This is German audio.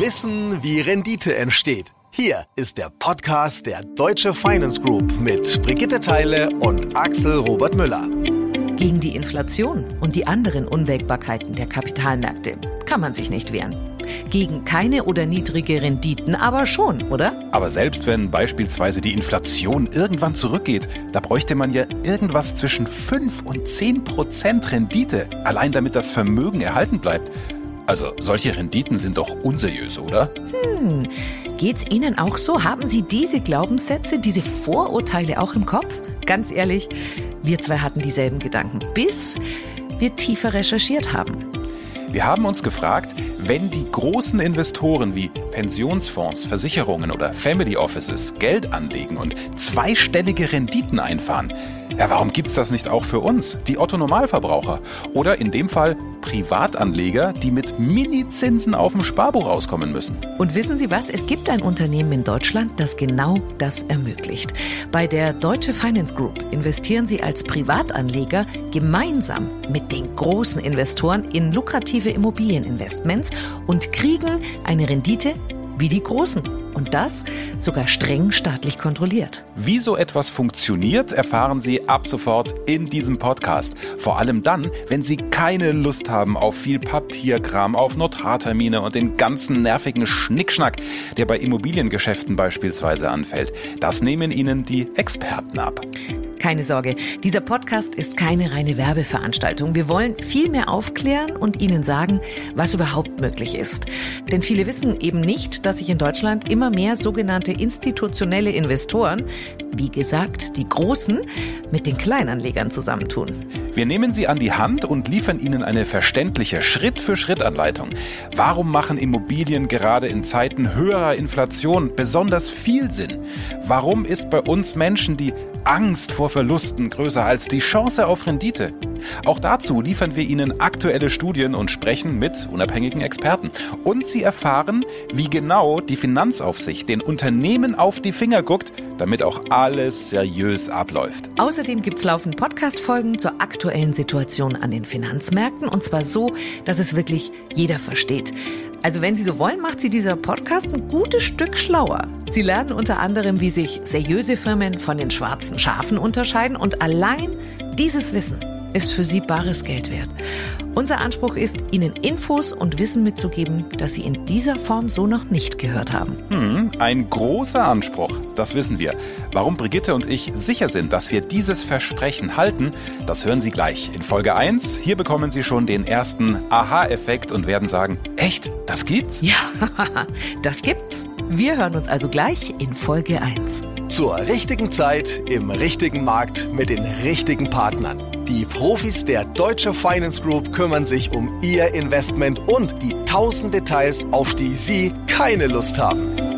Wissen, wie Rendite entsteht. Hier ist der Podcast der Deutsche Finance Group mit Brigitte Teile und Axel Robert Müller. Gegen die Inflation und die anderen Unwägbarkeiten der Kapitalmärkte kann man sich nicht wehren. Gegen keine oder niedrige Renditen aber schon, oder? Aber selbst wenn beispielsweise die Inflation irgendwann zurückgeht, da bräuchte man ja irgendwas zwischen 5 und 10 Prozent Rendite, allein damit das Vermögen erhalten bleibt. Also solche Renditen sind doch unseriös, oder? Hm, geht's Ihnen auch so? Haben Sie diese Glaubenssätze, diese Vorurteile auch im Kopf? Ganz ehrlich, wir zwei hatten dieselben Gedanken, bis wir tiefer recherchiert haben. Wir haben uns gefragt, wenn die großen Investoren wie Pensionsfonds, Versicherungen oder Family Offices Geld anlegen und zweistellige Renditen einfahren, ja, warum gibt's das nicht auch für uns, die Otto-Normalverbraucher? Oder in dem Fall Privatanleger, die mit Mini-Zinsen auf dem Sparbuch rauskommen müssen. Und wissen Sie was? Es gibt ein Unternehmen in Deutschland, das genau das ermöglicht. Bei der Deutsche Finance Group investieren Sie als Privatanleger gemeinsam mit den großen Investoren in lukrative Immobilieninvestments und kriegen eine Rendite wie die Großen. Und das sogar streng staatlich kontrolliert. Wie so etwas funktioniert, erfahren Sie ab sofort in diesem Podcast. Vor allem dann, wenn Sie keine Lust haben auf viel Papierkram, auf Notartermine und den ganzen nervigen Schnickschnack, der bei Immobiliengeschäften beispielsweise anfällt. Das nehmen Ihnen die Experten ab. Keine Sorge, dieser Podcast ist keine reine Werbeveranstaltung. Wir wollen viel mehr aufklären und Ihnen sagen, was überhaupt möglich ist. Denn viele wissen eben nicht, dass sich in Deutschland immer mehr sogenannte institutionelle Investoren, wie gesagt, die Großen, mit den Kleinanlegern zusammentun. Wir nehmen Sie an die Hand und liefern Ihnen eine verständliche Schritt-für-Schritt-Anleitung. Warum machen Immobilien gerade in Zeiten höherer Inflation besonders viel Sinn? Warum ist bei uns Menschen die Angst Verlusten größer als die Chance auf Rendite. Auch dazu liefern wir Ihnen aktuelle Studien und sprechen mit unabhängigen Experten. Und Sie erfahren, wie genau die Finanzaufsicht den Unternehmen auf die Finger guckt, damit auch alles seriös abläuft. Außerdem gibt es laufend Podcast-Folgen zur aktuellen Situation an den Finanzmärkten und zwar so, dass es wirklich jeder versteht. Also wenn Sie so wollen, macht Sie dieser Podcast ein gutes Stück schlauer. Sie lernen unter anderem, wie sich seriöse Firmen von den schwarzen Schafen unterscheiden und allein dieses Wissen ist für Sie bares Geld wert. Unser Anspruch ist, Ihnen Infos und Wissen mitzugeben, das Sie in dieser Form so noch nicht gehört haben. Hm, ein großer Anspruch, das wissen wir. Warum Brigitte und ich sicher sind, dass wir dieses Versprechen halten, das hören Sie gleich in Folge 1. Hier bekommen Sie schon den ersten Aha-Effekt und werden sagen, echt, das gibt's? Ja, das gibt's. Wir hören uns also gleich in Folge 1. Zur richtigen Zeit, im richtigen Markt, mit den richtigen Partnern. Die Profis der Deutsche Finance Group kümmern sich um Ihr Investment und die tausend Details, auf die Sie keine Lust haben.